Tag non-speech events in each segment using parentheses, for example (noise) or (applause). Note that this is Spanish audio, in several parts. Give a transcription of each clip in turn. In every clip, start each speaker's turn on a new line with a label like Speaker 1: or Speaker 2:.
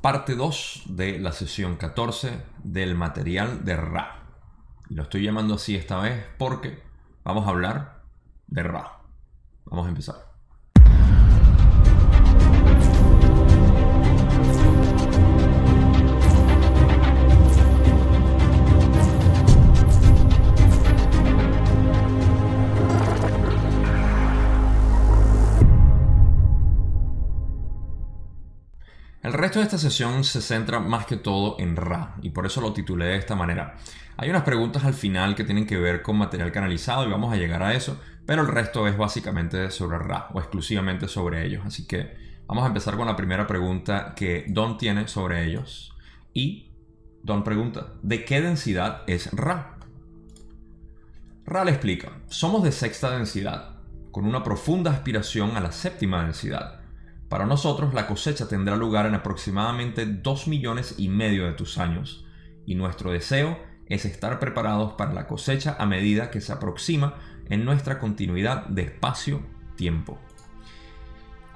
Speaker 1: parte 2 de la sesión 14 del material de Ra. Lo estoy llamando así esta vez porque vamos a hablar de Ra. Vamos a empezar. Resto de esta sesión se centra más que todo en Ra y por eso lo titulé de esta manera. Hay unas preguntas al final que tienen que ver con material canalizado y vamos a llegar a eso, pero el resto es básicamente sobre Ra o exclusivamente sobre ellos. Así que vamos a empezar con la primera pregunta que Don tiene sobre ellos. Y Don pregunta, ¿de qué densidad es Ra? Ra le explica, somos de sexta densidad, con una profunda aspiración a la séptima densidad para nosotros la cosecha tendrá lugar en aproximadamente 2 millones y medio de tus años, y nuestro deseo es estar preparados para la cosecha a medida que se aproxima en nuestra continuidad de espacio-tiempo.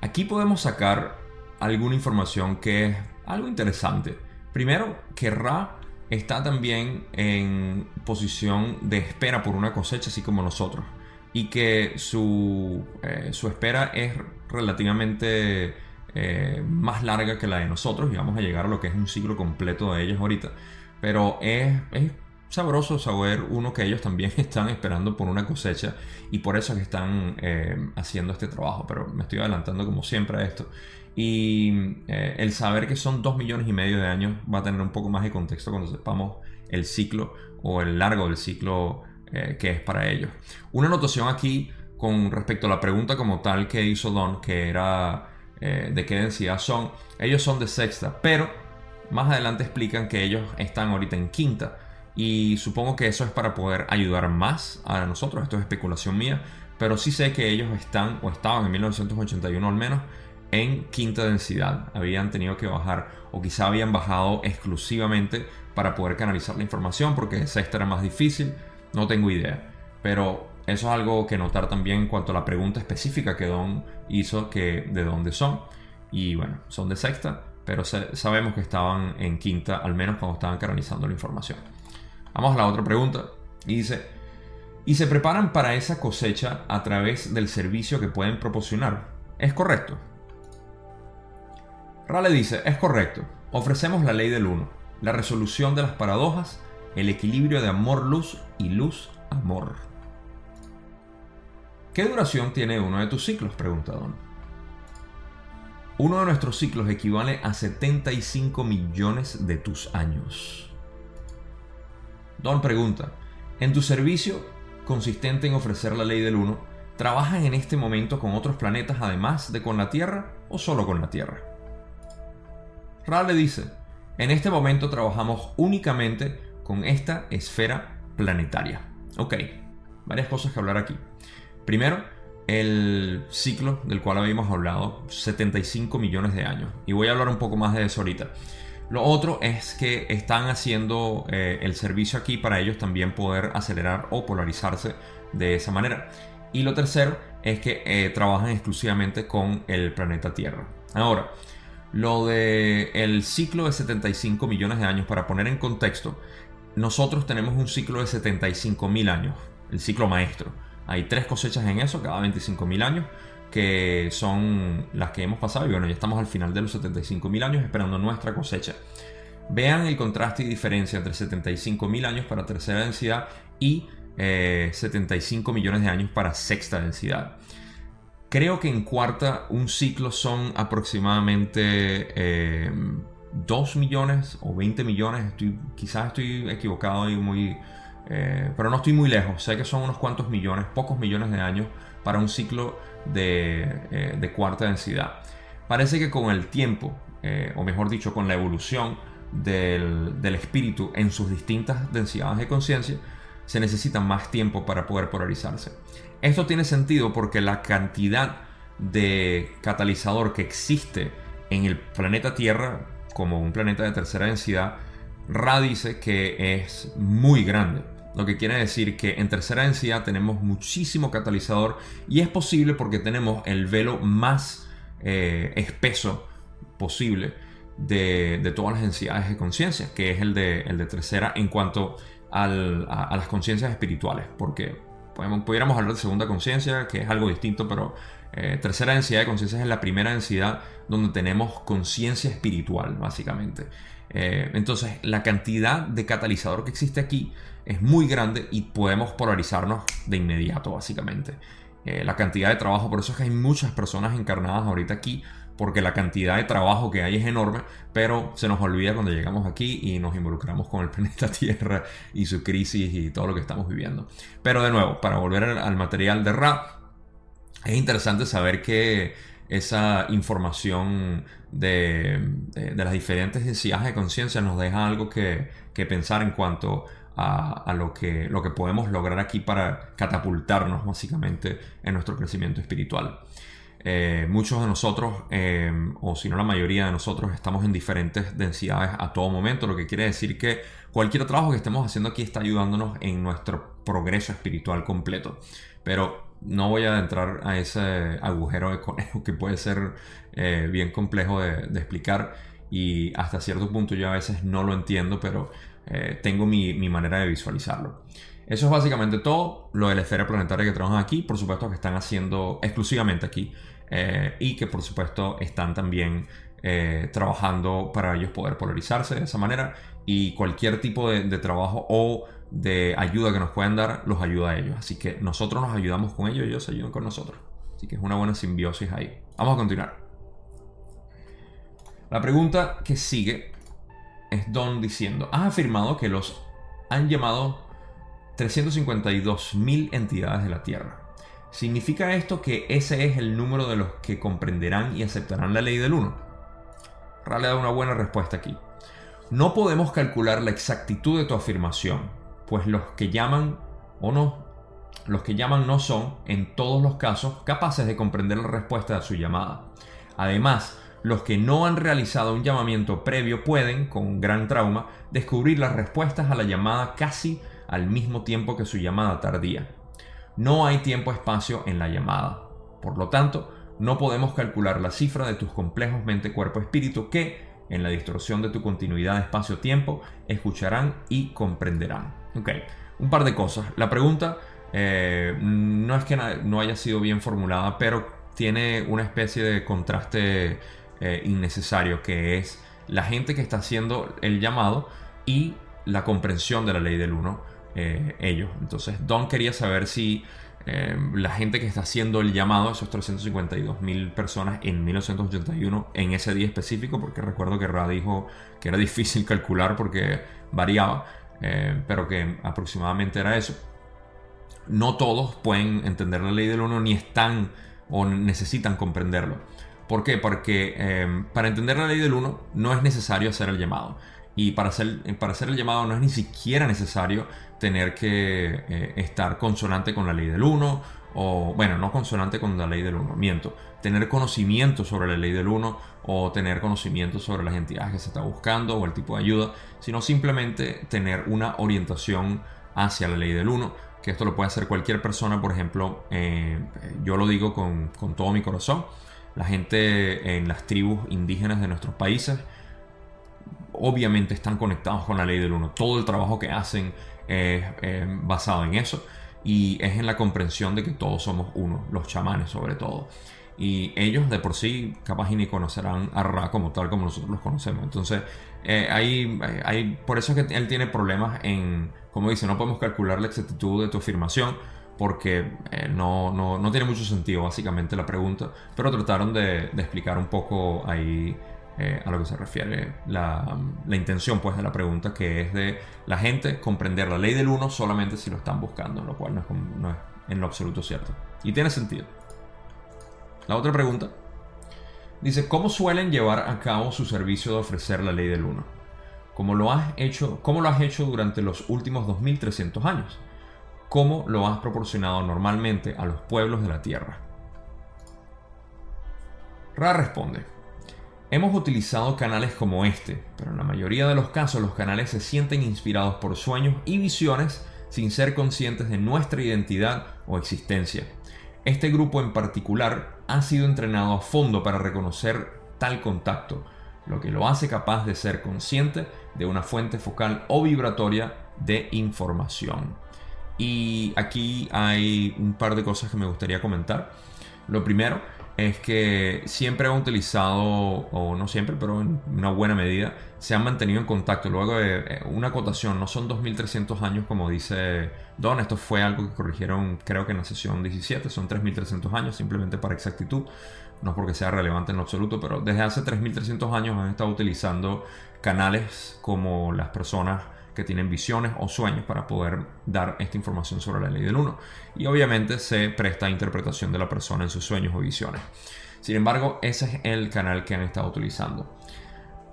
Speaker 1: Aquí podemos sacar alguna información que es algo interesante. Primero, que Ra está también en posición de espera por una cosecha, así como nosotros y que su, eh, su espera es relativamente eh, más larga que la de nosotros y vamos a llegar a lo que es un ciclo completo de ellos ahorita. Pero es, es sabroso saber uno que ellos también (laughs) están esperando por una cosecha y por eso es que están eh, haciendo este trabajo. Pero me estoy adelantando como siempre a esto. Y el saber que son dos millones y medio de años va a tener un poco más de contexto cuando sepamos el ciclo o el largo del ciclo eh, que es para ellos. Una anotación aquí con respecto a la pregunta como tal que hizo Don, que era eh, de qué densidad son. Ellos son de sexta, pero más adelante explican que ellos están ahorita en quinta. Y supongo que eso es para poder ayudar más a nosotros. Esto es especulación mía. Pero sí sé que ellos están, o estaban en 1981 al menos, en quinta densidad. Habían tenido que bajar, o quizá habían bajado exclusivamente para poder canalizar la información, porque sexta era más difícil. No tengo idea. Pero eso es algo que notar también en cuanto a la pregunta específica que Don hizo, que de dónde son. Y bueno, son de sexta, pero sabemos que estaban en quinta, al menos cuando estaban canalizando la información. Vamos a la otra pregunta. Y dice, ¿y se preparan para esa cosecha a través del servicio que pueden proporcionar? ¿Es correcto? Rale dice, es correcto. Ofrecemos la ley del uno, la resolución de las paradojas el equilibrio de amor-luz y luz-amor. ¿Qué duración tiene uno de tus ciclos? pregunta Don. Uno de nuestros ciclos equivale a 75 millones de tus años. Don pregunta, ¿en tu servicio, consistente en ofrecer la ley del uno, trabajan en este momento con otros planetas además de con la Tierra o solo con la Tierra? Ra le dice, en este momento trabajamos únicamente con esta esfera planetaria. Ok, varias cosas que hablar aquí. Primero, el ciclo del cual habíamos hablado, 75 millones de años. Y voy a hablar un poco más de eso ahorita. Lo otro es que están haciendo eh, el servicio aquí para ellos también poder acelerar o polarizarse de esa manera. Y lo tercero es que eh, trabajan exclusivamente con el planeta Tierra. Ahora, lo de el ciclo de 75 millones de años, para poner en contexto, nosotros tenemos un ciclo de 75.000 años, el ciclo maestro. Hay tres cosechas en eso, cada 25.000 años, que son las que hemos pasado. Y bueno, ya estamos al final de los 75.000 años esperando nuestra cosecha. Vean el contraste y diferencia entre 75.000 años para tercera densidad y 75 eh, millones de años para sexta densidad. Creo que en cuarta un ciclo son aproximadamente eh, 2 millones o 20 millones, estoy, quizás estoy equivocado y muy... Eh, pero no estoy muy lejos, sé que son unos cuantos millones, pocos millones de años para un ciclo de, eh, cuarta densidad. Parece que con el tiempo, eh, o mejor dicho, con la evolución del, del espíritu en sus distintas densidades de conciencia, se necesita más tiempo para poder polarizarse. Esto tiene sentido porque la cantidad de catalizador que existe en el planeta Tierra como un planeta de tercera densidad, Ra dice que es muy grande. Lo que quiere decir que en tercera densidad tenemos muchísimo catalizador y es posible porque tenemos el velo más eh, espeso posible de, todas las densidades de conciencia, que es el de, el de tercera en cuanto a, las conciencias espirituales, porque podemos, pudiéramos hablar de segunda conciencia, que es algo distinto, pero eh, tercera densidad de conciencia es la primera densidad donde tenemos conciencia espiritual, básicamente. Eh, entonces, la cantidad de catalizador que existe aquí es muy grande y podemos polarizarnos de inmediato, básicamente. Eh, la cantidad de trabajo, por eso es que hay muchas personas encarnadas ahorita aquí, porque la cantidad de trabajo que hay es enorme, pero se nos olvida cuando llegamos aquí y nos involucramos con el (laughs) planeta Tierra y su crisis y todo lo que estamos viviendo. Pero de nuevo, para volver al material de Ra, es interesante saber que esa información de, las diferentes densidades de conciencia nos deja algo que, pensar en cuanto a, lo, que, lo que podemos lograr aquí para catapultarnos básicamente en nuestro crecimiento espiritual. Eh, muchos de nosotros, eh, o si no la mayoría de nosotros, estamos en diferentes densidades a todo momento, lo que quiere decir que cualquier trabajo que estemos haciendo aquí está ayudándonos en nuestro progreso espiritual completo. Pero no voy a entrar a ese agujero de conejo que puede ser eh, bien complejo de, explicar y hasta cierto punto yo a veces no lo entiendo, pero tengo mi, mi manera de visualizarlo. Eso es básicamente todo. Lo de la esfera planetaria que trabajan aquí, por supuesto que están haciendo exclusivamente aquí. Eh, y que por supuesto están también eh, trabajando para ellos poder polarizarse de esa manera y cualquier tipo de, trabajo o de ayuda que nos puedan dar los ayuda a ellos. Así que nosotros nos ayudamos con ellos y ellos ayudan con nosotros. Así que es una buena simbiosis ahí. Vamos a continuar. La pregunta que sigue es Don diciendo, has afirmado que los han llamado 352.000 entidades de la Tierra. ¿Significa esto que ese es el número de los que comprenderán y aceptarán la ley del 1? Rale da una buena respuesta aquí. No podemos calcular la exactitud de tu afirmación, pues los que llaman o no, los que llaman no son, en todos los casos, capaces de comprender la respuesta a su llamada. Además, los que no han realizado un llamamiento previo pueden, con gran trauma, descubrir las respuestas a la llamada casi al mismo tiempo que su llamada tardía. No hay tiempo-espacio en la llamada. Por lo tanto, no podemos calcular la cifra de tus complejos mente-cuerpo-espíritu que, en la distorsión de tu continuidad espacio-tiempo, escucharán y comprenderán. Ok, un par de cosas. La pregunta eh, no es que no haya sido bien formulada, pero tiene una especie de contraste eh, innecesario, que es la gente que está haciendo el llamado y la comprensión de la ley del uno eh, ellos. Entonces, Don quería saber si eh, la gente que está haciendo el llamado, esos 352 mil personas en 1981, en ese día específico, porque recuerdo que Ra dijo que era (laughs) difícil calcular porque variaba, eh, pero que aproximadamente era eso. No todos pueden entender la ley del uno ni están o necesitan comprenderlo. ¿Por qué? Porque para entender la ley del uno no es necesario hacer el llamado. Y para hacer, para hacer el llamado no es ni siquiera necesario tener que eh, estar consonante con la ley del 1, o bueno, no consonante con la ley del 1, miento, tener conocimiento sobre la ley del 1 o tener conocimiento sobre las entidades que se está buscando o el tipo de ayuda, sino simplemente tener una orientación hacia la ley del 1, que esto lo puede hacer cualquier persona, por ejemplo, eh, yo lo digo con, con todo mi corazón, la gente en las tribus indígenas de nuestros países, obviamente están conectados con la ley del 1. Todo el trabajo que hacen, es basado en eso y es en la comprensión de que todos somos uno, los chamanes sobre todo. Y ellos de por sí capaz ni conocerán a Ra como tal como nosotros los conocemos. Entonces, eh, hay, hay, por eso es que él tiene problemas en, como dice, no podemos calcular la exactitud de tu afirmación porque eh, no, no, no, tiene mucho sentido básicamente la pregunta, pero trataron de explicar un poco ahí eh, a lo que se refiere la, intención pues de la pregunta que es de la gente comprender la ley del uno solamente si lo están buscando, lo cual no es, en lo absoluto cierto. Y tiene sentido. La otra pregunta dice, ¿cómo suelen llevar a cabo su servicio de ofrecer la ley del uno? ¿Cómo lo has hecho, cómo lo has hecho durante los últimos 2300 años? ¿Cómo lo has proporcionado normalmente a los pueblos de la tierra? Ra responde, Hemos utilizado canales como este, pero en la mayoría de los casos los canales se sienten inspirados por sueños y visiones sin ser conscientes de nuestra identidad o existencia. Este grupo en particular ha sido entrenado a fondo para reconocer tal contacto. lo que lo hace capaz de ser consciente de una fuente focal o vibratoria de información. Y aquí hay un par de cosas que me gustaría comentar. Lo primero es que siempre han utilizado, o no siempre, pero en una buena medida, se han mantenido en contacto. Luego de eh, una acotación, no son 2300 años como dice Don, esto fue algo que corrigieron creo que en la sesión 17, son 3300 años, simplemente para exactitud, no porque sea relevante en lo absoluto, pero desde hace 3300 años han estado utilizando canales como las personas que tienen visiones o sueños para poder dar esta información sobre la ley del 1. Y obviamente se presta a interpretación de la persona en sus sueños o visiones. Sin embargo, ese es el canal que han estado utilizando.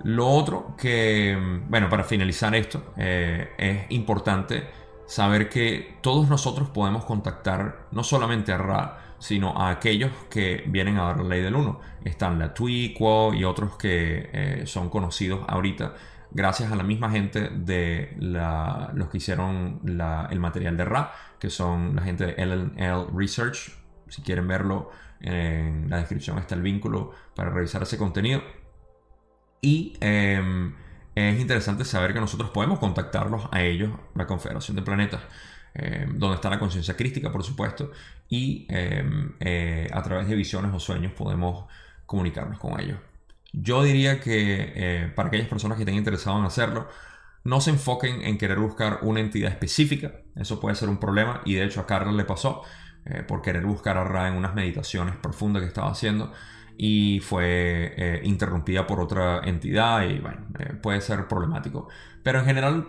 Speaker 1: Lo otro que, bueno, para finalizar esto, eh, es importante saber que todos nosotros podemos contactar no solamente a Ra, sino a aquellos que vienen a dar la ley del 1. Están la Tui, y otros que eh, son conocidos ahorita gracias a la misma gente de los que hicieron el material de Ra, que son la gente de LNL Research. Si quieren verlo, en la descripción está el vínculo para revisar ese contenido. Y em, es interesante saber que nosotros podemos contactarlos a ellos, la Confederación de Planetas, em, donde está la conciencia crística, por supuesto, y em, eh, a través de visiones o sueños podemos comunicarnos con ellos. Yo diría que eh, para aquellas personas que estén interesadas en hacerlo, no se enfoquen en querer buscar una entidad específica. Eso puede ser un problema y de hecho a Carla le pasó eh, por querer buscar a Ra en unas meditaciones profundas que estaba haciendo y fue eh, interrumpida por otra entidad y bueno, puede ser problemático. Pero en general,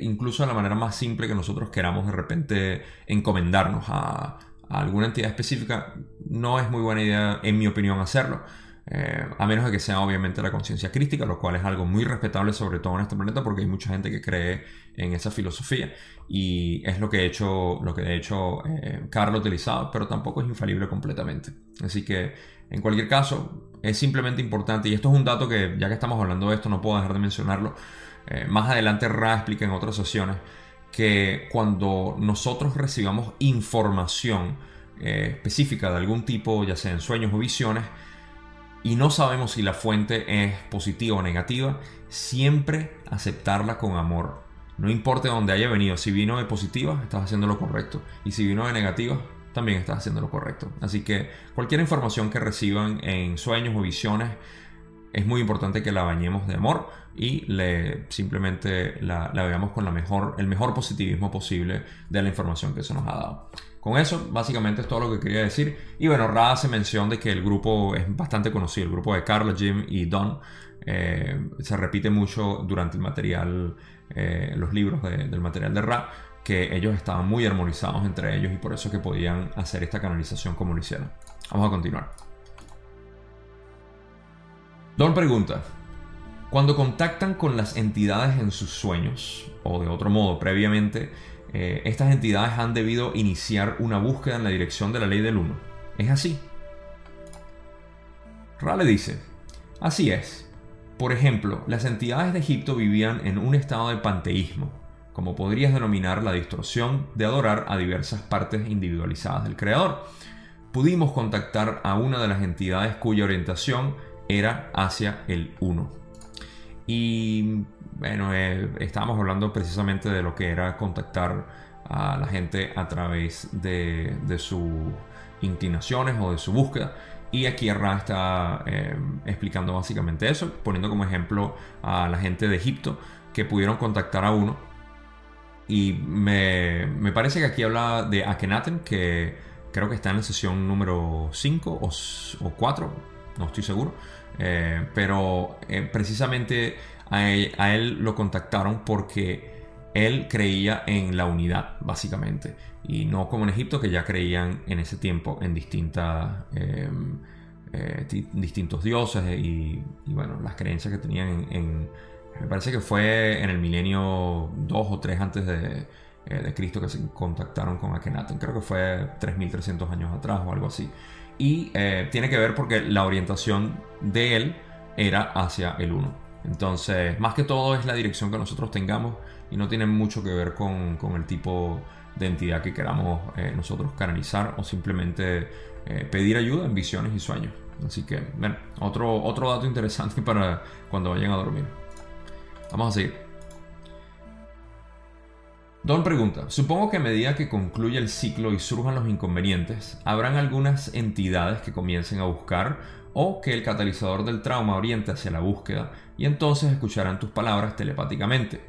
Speaker 1: incluso de la manera más simple que nosotros queramos de repente encomendarnos a alguna entidad específica, no es muy buena idea, en mi opinión, hacerlo. Eh, a menos de que sea obviamente la conciencia crítica, lo cual es algo muy respetable sobre todo en este planeta porque hay mucha gente que cree en esa filosofía y es lo que, he hecho, lo que de hecho eh, Carlos utilizado, pero tampoco es infalible completamente. Así que en cualquier caso es simplemente importante y esto es un dato que ya que estamos hablando de esto no puedo dejar de mencionarlo. Eh, más adelante Ra explica en otras sesiones que cuando nosotros recibamos información específica de algún tipo, ya sea en sueños o visiones, y no sabemos si la fuente es positiva o negativa, siempre aceptarla con amor. No importa de dónde haya venido, si vino de positiva, estás haciendo lo correcto. Y si vino de negativa, también estás haciendo lo correcto. Así que cualquier información que reciban en sueños o visiones, es muy importante que la bañemos de amor y le, simplemente la, la veamos con la mejor, el mejor positivismo posible de la información que se nos ha dado. Con eso, básicamente es todo lo que quería decir. Y bueno, Ra hace mención de que el grupo es bastante conocido, el grupo de Carla, Jim y Don. Eh, se repite mucho durante el material, eh, los libros del material de Ra, que ellos estaban muy armonizados entre ellos y por eso que podían hacer esta canalización como lo hicieron. Vamos a continuar. Don pregunta, cuando contactan con las entidades en sus sueños, o de otro modo, previamente, eh, estas entidades han debido iniciar una búsqueda en la dirección de la ley del 1. ¿Es así? Rale dice, así es. Por ejemplo, las entidades de Egipto vivían en un estado de panteísmo, como podrías denominar la distorsión de adorar a diversas partes individualizadas del Creador. Pudimos contactar a una de las entidades cuya orientación era hacia el 1. Y bueno, eh, estábamos hablando precisamente de lo que era contactar a la gente a través de, sus inclinaciones o de su búsqueda. Y aquí Ra está eh, explicando básicamente eso, poniendo como ejemplo a la gente de Egipto que pudieron contactar a uno. Y me, parece que aquí habla de Akenaten, que creo que está en la sesión número 5 o, 4, no estoy seguro. Eh, pero precisamente a él, lo contactaron porque él creía en la unidad, básicamente. Y no como en Egipto, que ya creían en ese tiempo en distintas, em, eh, distintos dioses y, bueno, las creencias que tenían en, Me parece que fue en el milenio 2 o 3 antes de, eh, de Cristo que se contactaron con Akhenaten. Creo que fue 3300 años atrás o algo así. Y eh, tiene que ver porque la orientación de él era hacia el 1. Entonces, más que todo es la dirección que nosotros tengamos y no tiene mucho que ver con, el tipo de entidad que queramos eh, nosotros canalizar o simplemente eh, pedir ayuda en visiones y sueños. Así que, bueno, otro, otro dato interesante (laughs) para cuando vayan a dormir. Vamos a seguir. Don pregunta, supongo que a medida que concluye el ciclo y surjan los inconvenientes, habrán algunas entidades que comiencen a buscar o que el catalizador del trauma oriente hacia la búsqueda y entonces escucharán tus palabras telepáticamente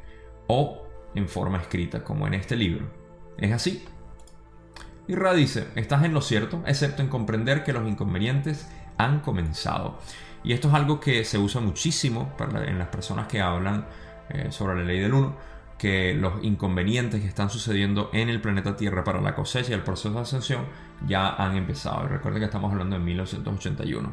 Speaker 1: o en forma escrita como en este libro. ¿Es así? Y Ra dice, estás en lo cierto, excepto en comprender que los inconvenientes han comenzado. Y esto es algo que se usa muchísimo en las personas que hablan eh, sobre la ley del 1 que los inconvenientes que están sucediendo en el planeta Tierra para la cosecha y el proceso de ascensión ya han empezado. recuerden que estamos hablando de 1981.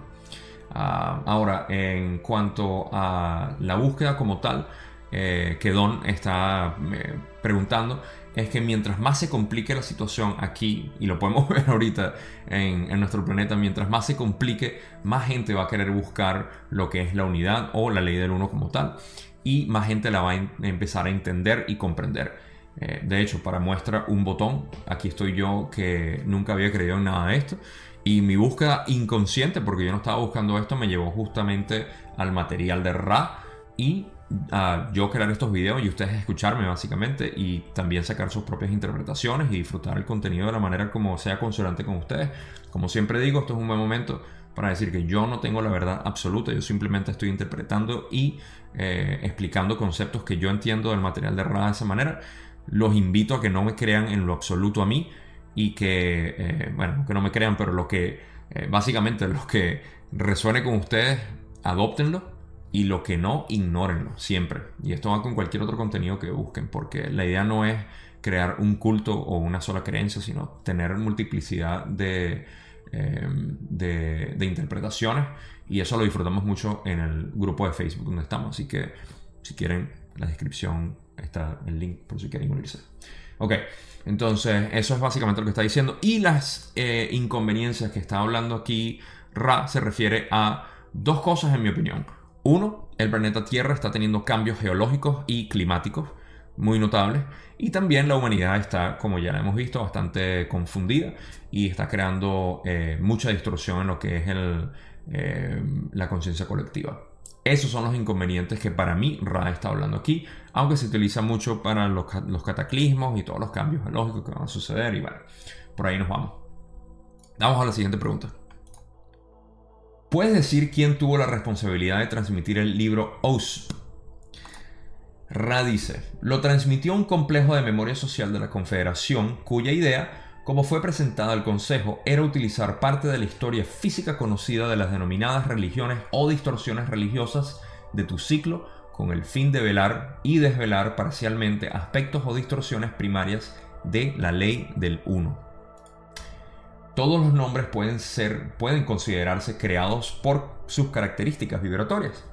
Speaker 1: Ah, ahora, en cuanto a la búsqueda como tal, eh, que Don está eh, preguntando, es que mientras más se complique la situación aquí, y lo podemos (laughs) ver ahorita en, en, nuestro planeta, mientras más se complique, más gente va a querer buscar lo que es la unidad o la ley del uno como tal y más gente la va a empezar a entender y comprender. Eh, de hecho, para muestra un botón, aquí estoy yo que nunca había creído en nada de esto. Y mi búsqueda inconsciente, porque yo no estaba buscando esto, me llevó justamente al material de Ra y a yo crear estos videos y ustedes escucharme básicamente y también sacar sus propias interpretaciones y disfrutar el contenido de la manera como sea consonante con ustedes. Como siempre digo, esto es un buen momento para decir que yo no tengo la verdad absoluta, yo simplemente estoy interpretando y eh, explicando conceptos que yo entiendo del material de Ra de esa manera. Los invito a que no me crean en lo absoluto a mí y que, eh, bueno, que no me crean, pero lo que, eh, básicamente, los que resuene con ustedes, adoptenlo y lo que no, ignórenlo siempre. Y esto va con cualquier otro contenido que busquen, porque la idea no es crear un culto o una sola creencia, sino tener multiplicidad de, de, de interpretaciones y eso lo disfrutamos mucho en el grupo de Facebook donde estamos. Así que si quieren, en la descripción está el link por si quieren unirse. Ok, entonces eso es básicamente lo que está diciendo. Y las eh, inconveniencias que está hablando aquí Ra se refiere a dos cosas en mi opinión. Uno, el planeta Tierra está teniendo cambios geológicos y climáticos muy notables. Y también la humanidad está, como ya hemos visto, bastante confundida y está creando eh, mucha distorsión en lo que es eh, la conciencia colectiva. Esos son los inconvenientes que para mí Ra está hablando aquí, aunque se utiliza mucho para los, cataclismos y todos los cambios lógicos que van a suceder y bueno, por ahí nos vamos. Vamos a la siguiente pregunta. ¿Puedes decir quién tuvo la responsabilidad de transmitir el libro OS? Ra dice, lo transmitió un complejo de memoria social de la Confederación cuya idea como fue presentada al Consejo, era utilizar parte de la historia física conocida de las denominadas religiones o distorsiones religiosas de tu ciclo con el fin de velar y desvelar parcialmente aspectos o distorsiones primarias de la ley del uno. Todos los nombres pueden ser pueden considerarse creados por sus características vibratorias.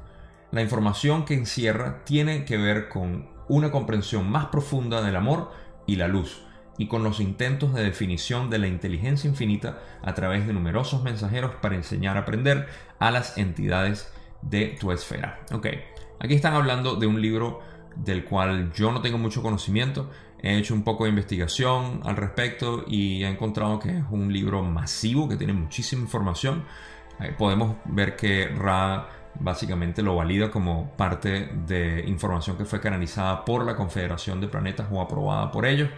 Speaker 1: La información que encierra tiene que ver con una comprensión más profunda del amor y la luz, y con los intentos de definición de la inteligencia infinita a través de numerosos mensajeros para enseñar a aprender a las entidades de tu esfera. Ok, aquí están hablando de un libro del cual yo no tengo mucho conocimiento. He hecho un poco de investigación al respecto y he encontrado que es un libro masivo que tiene muchísima información. Eh, podemos ver que Ra básicamente lo valida como parte de información que fue canalizada por la Confederación de Planetas o aprobada por ellos.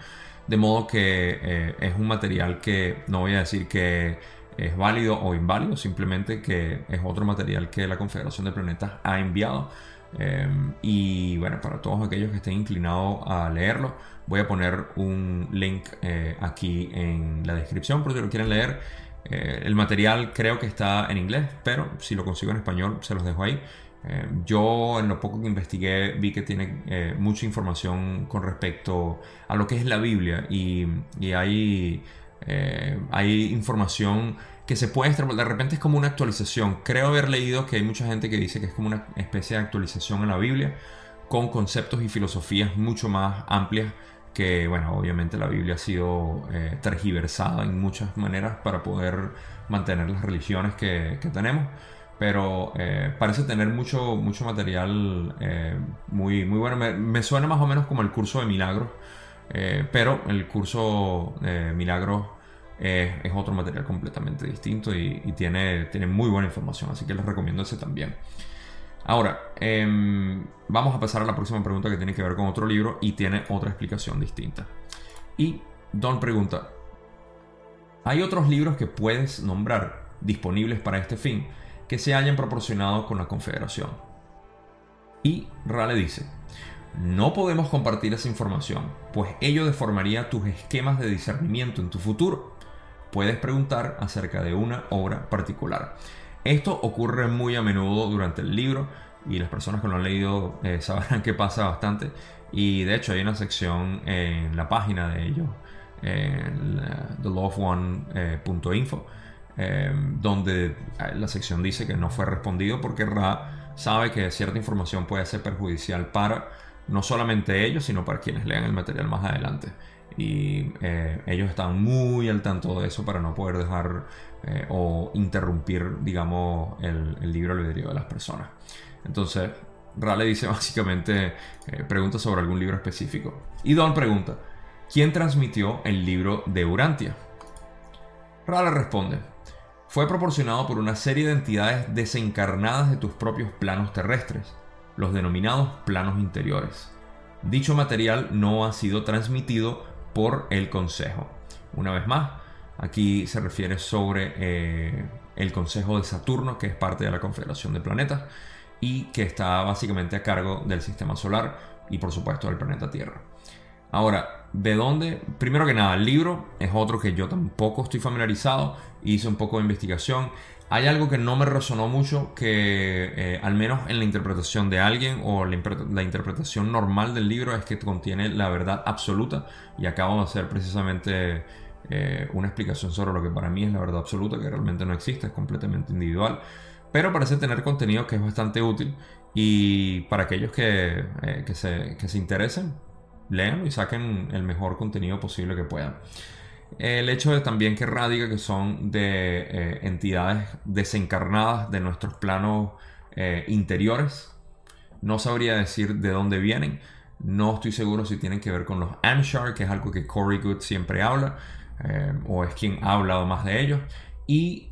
Speaker 1: De modo que eh, es un material que no voy a decir que es válido o inválido, simplemente que es otro material que la Confederación de Planetas ha enviado. Em, y bueno, para todos aquellos que estén inclinados a leerlo, voy a poner un link eh, aquí en la descripción por si lo quieren leer. Eh, el material creo que está en inglés, pero si lo consigo en español se los dejo ahí. Eh, yo en lo poco que investigué vi que tiene eh, mucha información con respecto a lo que es la Biblia y, hay, eh, hay información que se puede de repente es como una actualización. Creo haber leído que hay mucha gente que dice que es como una especie de actualización en la Biblia con conceptos y filosofías mucho más amplias que, bueno, obviamente la Biblia ha sido tergiversada en muchas maneras para poder mantener las religiones que, tenemos pero eh, parece tener mucho, mucho material eh, muy, muy bueno. Me, suena más o menos como el curso de milagros, eh, pero el curso de milagros eh, es otro material completamente distinto y, tiene, tiene muy buena información, así que les recomiendo ese también. Ahora, em, vamos a pasar a la próxima pregunta que tiene que ver con otro libro y tiene otra explicación distinta. Y Don pregunta, ¿hay otros libros que puedes nombrar disponibles para este fin que se hayan proporcionado con la Confederación? Y Rale dice, no podemos compartir esa información, pues ello deformaría tus esquemas de discernimiento en tu futuro. Puedes preguntar acerca de una obra particular. Esto ocurre muy a menudo durante el libro y las personas que lo han leído eh, (laughs) sabrán que pasa bastante. Y de hecho hay una sección en la página de ellos, en theloveone.info, eh, donde la sección dice que no fue respondido porque Ra sabe que cierta información puede ser perjudicial para no solamente ellos, sino para quienes lean el material más adelante. Y eh, ellos están muy al tanto de eso para no poder dejar eh, o interrumpir, digamos, el, el libro albedrío de las personas. Entonces, Rale dice (laughs) básicamente, eh, pregunta sobre algún libro específico. Y Don pregunta, ¿quién transmitió el libro de Urantia? Rale responde, fue proporcionado por una serie de entidades desencarnadas de tus propios planos terrestres los denominados planos interiores. Dicho material no ha sido transmitido por el Consejo. Una vez más, aquí se refiere sobre eh, el Consejo de Saturno, que es parte de la Confederación de Planetas y que está básicamente a cargo del Sistema Solar y por supuesto del planeta Tierra. Ahora, ¿de dónde? Primero que nada, el libro es otro que yo tampoco estoy familiarizado, hice un poco de investigación hay algo que no me resonó mucho, que eh, al menos en la interpretación de alguien o la, interpretación normal del libro es que contiene la verdad absoluta. Y acabo de hacer precisamente eh, una explicación sobre lo que para mí es la verdad absoluta, que realmente no existe, es completamente individual, pero parece tener contenido que es bastante útil. Y para aquellos que, eh, se interesen, lean y saquen el mejor contenido posible que puedan. El hecho de también que radica que son de eh, entidades desencarnadas de nuestros planos eh, interiores. No sabría decir de dónde vienen. No estoy seguro si tienen que ver con los Amshar, que es algo que Corey Good siempre habla, eh, o es quien ha hablado más de ellos. Y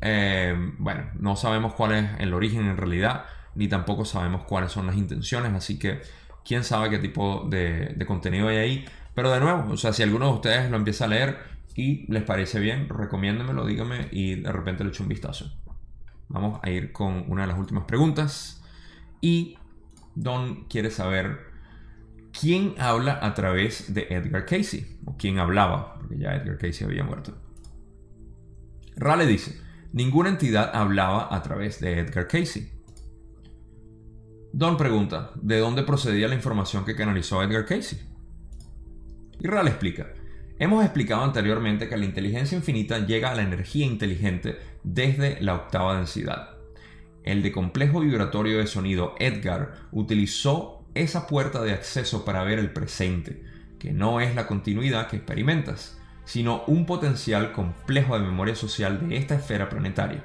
Speaker 1: bueno, no sabemos cuál es el origen en realidad, ni tampoco sabemos cuáles son las intenciones, así que quién sabe qué tipo de, de contenido hay ahí. Pero de nuevo, o sea, si alguno de ustedes lo empieza a leer, y les parece bien, recomiéndemelo, díganme y de repente le echo un vistazo. Vamos a ir con una de las últimas preguntas. Y Don quiere saber quién habla a través de Edgar Casey, o quién hablaba, porque ya Edgar Casey había muerto. Rale dice, ninguna entidad hablaba a través de Edgar Casey. Don pregunta, ¿de dónde procedía la información que canalizó Edgar Casey? Y Rale explica, Hemos explicado anteriormente que la inteligencia infinita llega a la energía inteligente desde la octava densidad. El de complejo vibratorio de sonido Edgar utilizó esa puerta de acceso para ver el presente, que no es la continuidad que experimentas, sino un potencial complejo de memoria social de esta esfera planetaria.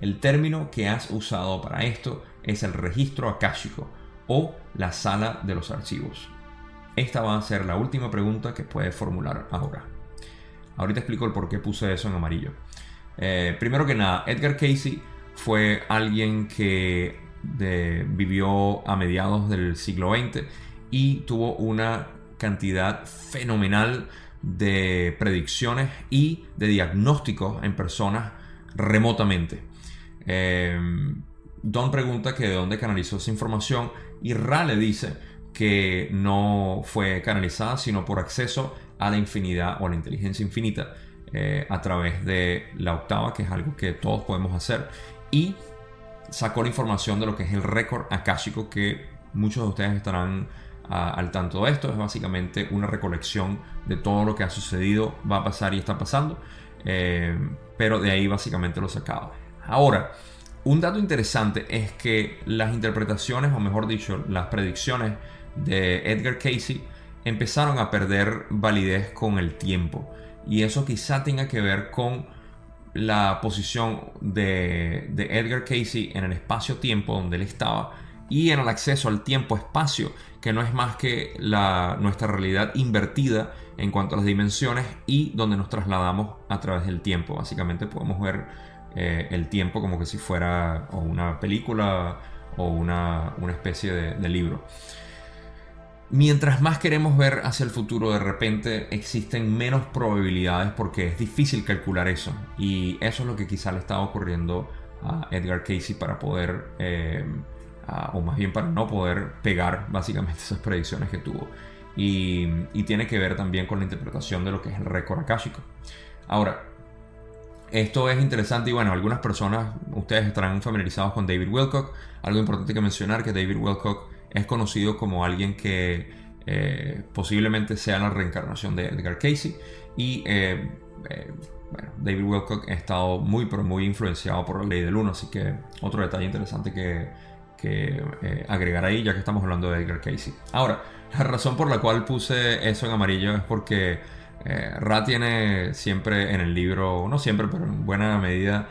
Speaker 1: El término que has usado para esto es el registro akáshico o la sala de los archivos. Esta va a ser la última pregunta que puedes formular ahora. Ahorita explico el por qué puse eso en amarillo. Eh, primero que nada, Edgar Casey fue alguien que vivió a mediados del siglo XX y tuvo una cantidad fenomenal de predicciones y de diagnósticos en personas remotamente. Eh, Don pregunta que de dónde canalizó esa información y Rale dice que no fue canalizada, sino por acceso a la infinidad o a la inteligencia infinita eh, a través de la octava, que es algo que todos podemos hacer, y sacó la información de lo que es el récord akáshico, que muchos de ustedes estarán al tanto de esto. Es básicamente una recolección de todo lo que ha sucedido, va a pasar y está pasando, eh, pero de ahí básicamente lo sacaba. Ahora, un dato interesante es que las interpretaciones, o mejor dicho, las predicciones de Edgar Casey empezaron a perder validez con el tiempo. Y eso quizá tenga que ver con la posición de, Edgar Casey en el espacio-tiempo donde él estaba y en el acceso al tiempo-espacio, que no es más que la, nuestra realidad invertida en cuanto a las dimensiones y donde nos trasladamos a través del tiempo. Básicamente podemos ver eh, el tiempo como que si fuera o una película o una, especie de, libro. Mientras más queremos ver hacia el futuro, de repente existen menos probabilidades porque es difícil calcular eso. Y eso es lo que quizá le estaba ocurriendo a Edgar Casey para poder, eh, o más bien para no poder pegar básicamente (laughs) esas predicciones que tuvo. Y, tiene que ver también con la interpretación de lo que es el récord akáshico. Ahora, esto es interesante y bueno, algunas personas, ustedes estarán familiarizados con David Wilcock. Algo importante que mencionar que David Wilcock es conocido como alguien que eh, posiblemente sea la reencarnación de Edgar Casey. Y eh, eh, bueno, David Wilcock ha estado muy pero muy influenciado por la ley del 1, así que otro detalle interesante que, que agregar ahí ya que estamos hablando de Edgar Casey. Ahora, la razón por la cual puse eso en amarillo es porque eh, Ra tiene siempre en el libro, no siempre, pero en buena medida,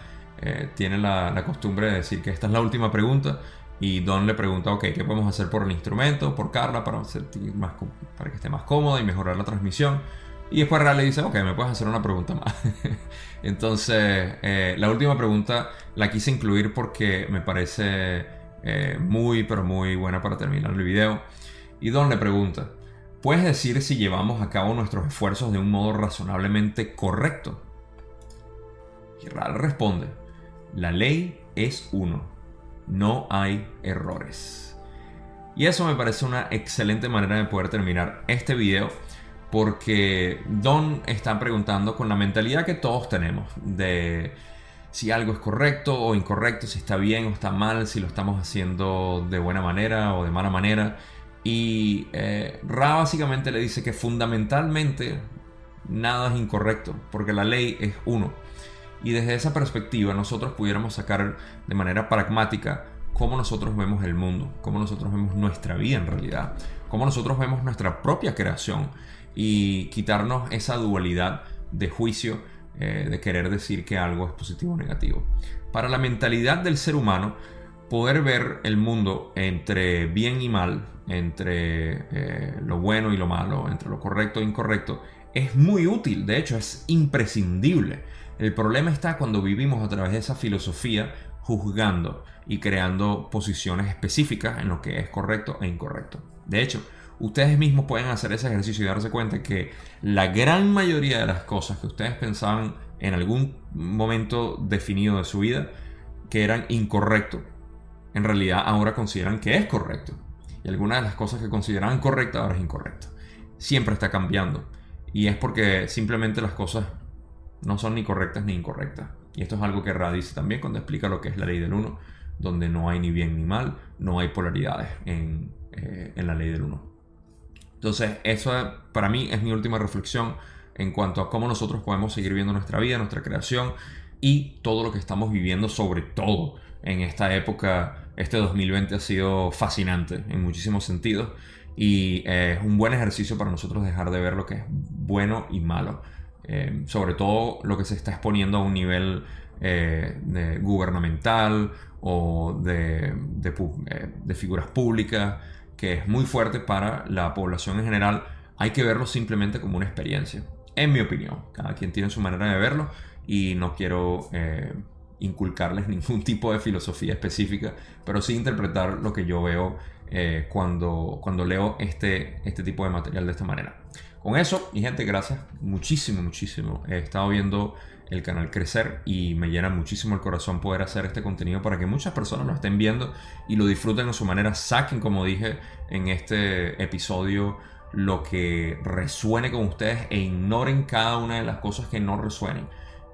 Speaker 1: tiene la, costumbre de decir que esta es la última pregunta. Y Don le pregunta, ok, ¿qué podemos hacer por el instrumento, por Carla, para, más, para que esté más cómoda y mejorar la transmisión? Y después Ra le dice, ok, me puedes hacer una pregunta más. (laughs) Entonces, eh, la última pregunta la quise incluir porque me parece muy, pero muy buena para terminar el video. Y Don le pregunta, ¿Puedes decir si llevamos a cabo nuestros esfuerzos de un modo razonablemente correcto? Y Ral responde, la ley es uno, no hay errores. Y eso me parece una excelente manera de poder terminar este video porque Don está preguntando con la mentalidad que todos tenemos de si algo es correcto o incorrecto, si está bien o está mal, si lo estamos haciendo de buena manera o de mala manera. Y eh, Ra básicamente le dice que fundamentalmente nada es incorrecto, porque la ley es uno. Y desde esa perspectiva nosotros pudiéramos sacar de manera pragmática cómo nosotros vemos el mundo, cómo nosotros vemos nuestra vida en realidad, cómo nosotros vemos nuestra propia creación y quitarnos esa dualidad de juicio eh, de querer decir que algo es positivo o negativo. Para la mentalidad del ser humano, poder ver el mundo entre bien y mal entre eh, lo bueno y lo malo, entre lo correcto e incorrecto, es muy útil, de hecho es imprescindible. El problema está cuando vivimos a través de esa filosofía juzgando y creando posiciones específicas en lo que es correcto e incorrecto. De hecho, ustedes mismos pueden hacer ese ejercicio y darse cuenta que la gran mayoría de las cosas que ustedes pensaban en algún momento definido de su vida que eran incorrecto, en realidad ahora consideran que es correcto y algunas de las cosas que consideraban correctas ahora es incorrecto. Siempre está cambiando y es porque simplemente las cosas no son ni correctas ni incorrectas. Y esto es algo que Ra dice también cuando explica lo que es la ley del uno, donde no hay ni bien ni mal, no hay polaridades en, eh, en la ley del uno. Entonces, eso para mí es mi última reflexión en cuanto a cómo nosotros podemos seguir viendo nuestra vida, nuestra creación y todo lo que estamos viviendo, sobre todo en esta época este 2020 ha sido fascinante en muchísimos sentidos y es un buen ejercicio para nosotros dejar de ver lo que es bueno y malo. Eh, sobre todo lo que se está exponiendo a un nivel eh, gubernamental o de, eh, de, figuras públicas que es muy fuerte para la población en general. Hay que verlo simplemente como una experiencia, en mi opinión. Cada quien tiene su manera de verlo y no quiero inculcarles (laughs) ningún tipo de filosofía específica, pero sí interpretar lo que yo veo eh, cuando, cuando leo este, este tipo de material de esta manera. Con eso, mi gente, gracias muchísimo, muchísimo. He estado viendo el canal crecer y me llena muchísimo el corazón poder hacer este contenido para que muchas personas lo estén viendo y lo disfruten a su manera. Saquen, como dije en este episodio, lo que resuene con ustedes e ignoren cada una de las cosas que no resuenen.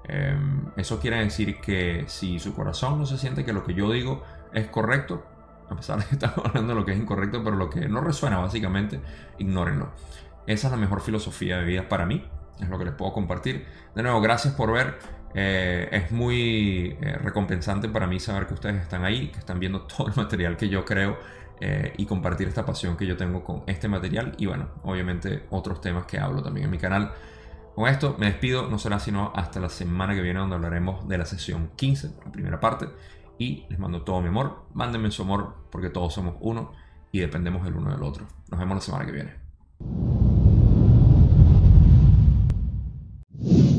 Speaker 1: Em, eso quiere decir que si su corazón no se siente que lo que yo digo es correcto, a pesar de que (laughs) estamos hablando de lo que es incorrecto, pero lo que no resuena básicamente, ignórenlo. Esa es la mejor filosofía de vida para mí, es lo que les puedo compartir. De nuevo, gracias por ver. Eh, es muy eh, recompensante para mí saber que ustedes están ahí, que están viendo (laughs) todo el material que yo creo eh, y compartir esta pasión que yo tengo con este material y bueno, obviamente otros temas que hablo también en mi canal. Con esto me despido, no será sino hasta la semana que viene donde hablaremos de la sesión 15, la primera parte. y les mando todo mi amor. Mándenme su amor porque todos somos uno y dependemos el uno del otro. Nos vemos la semana que viene. you (laughs)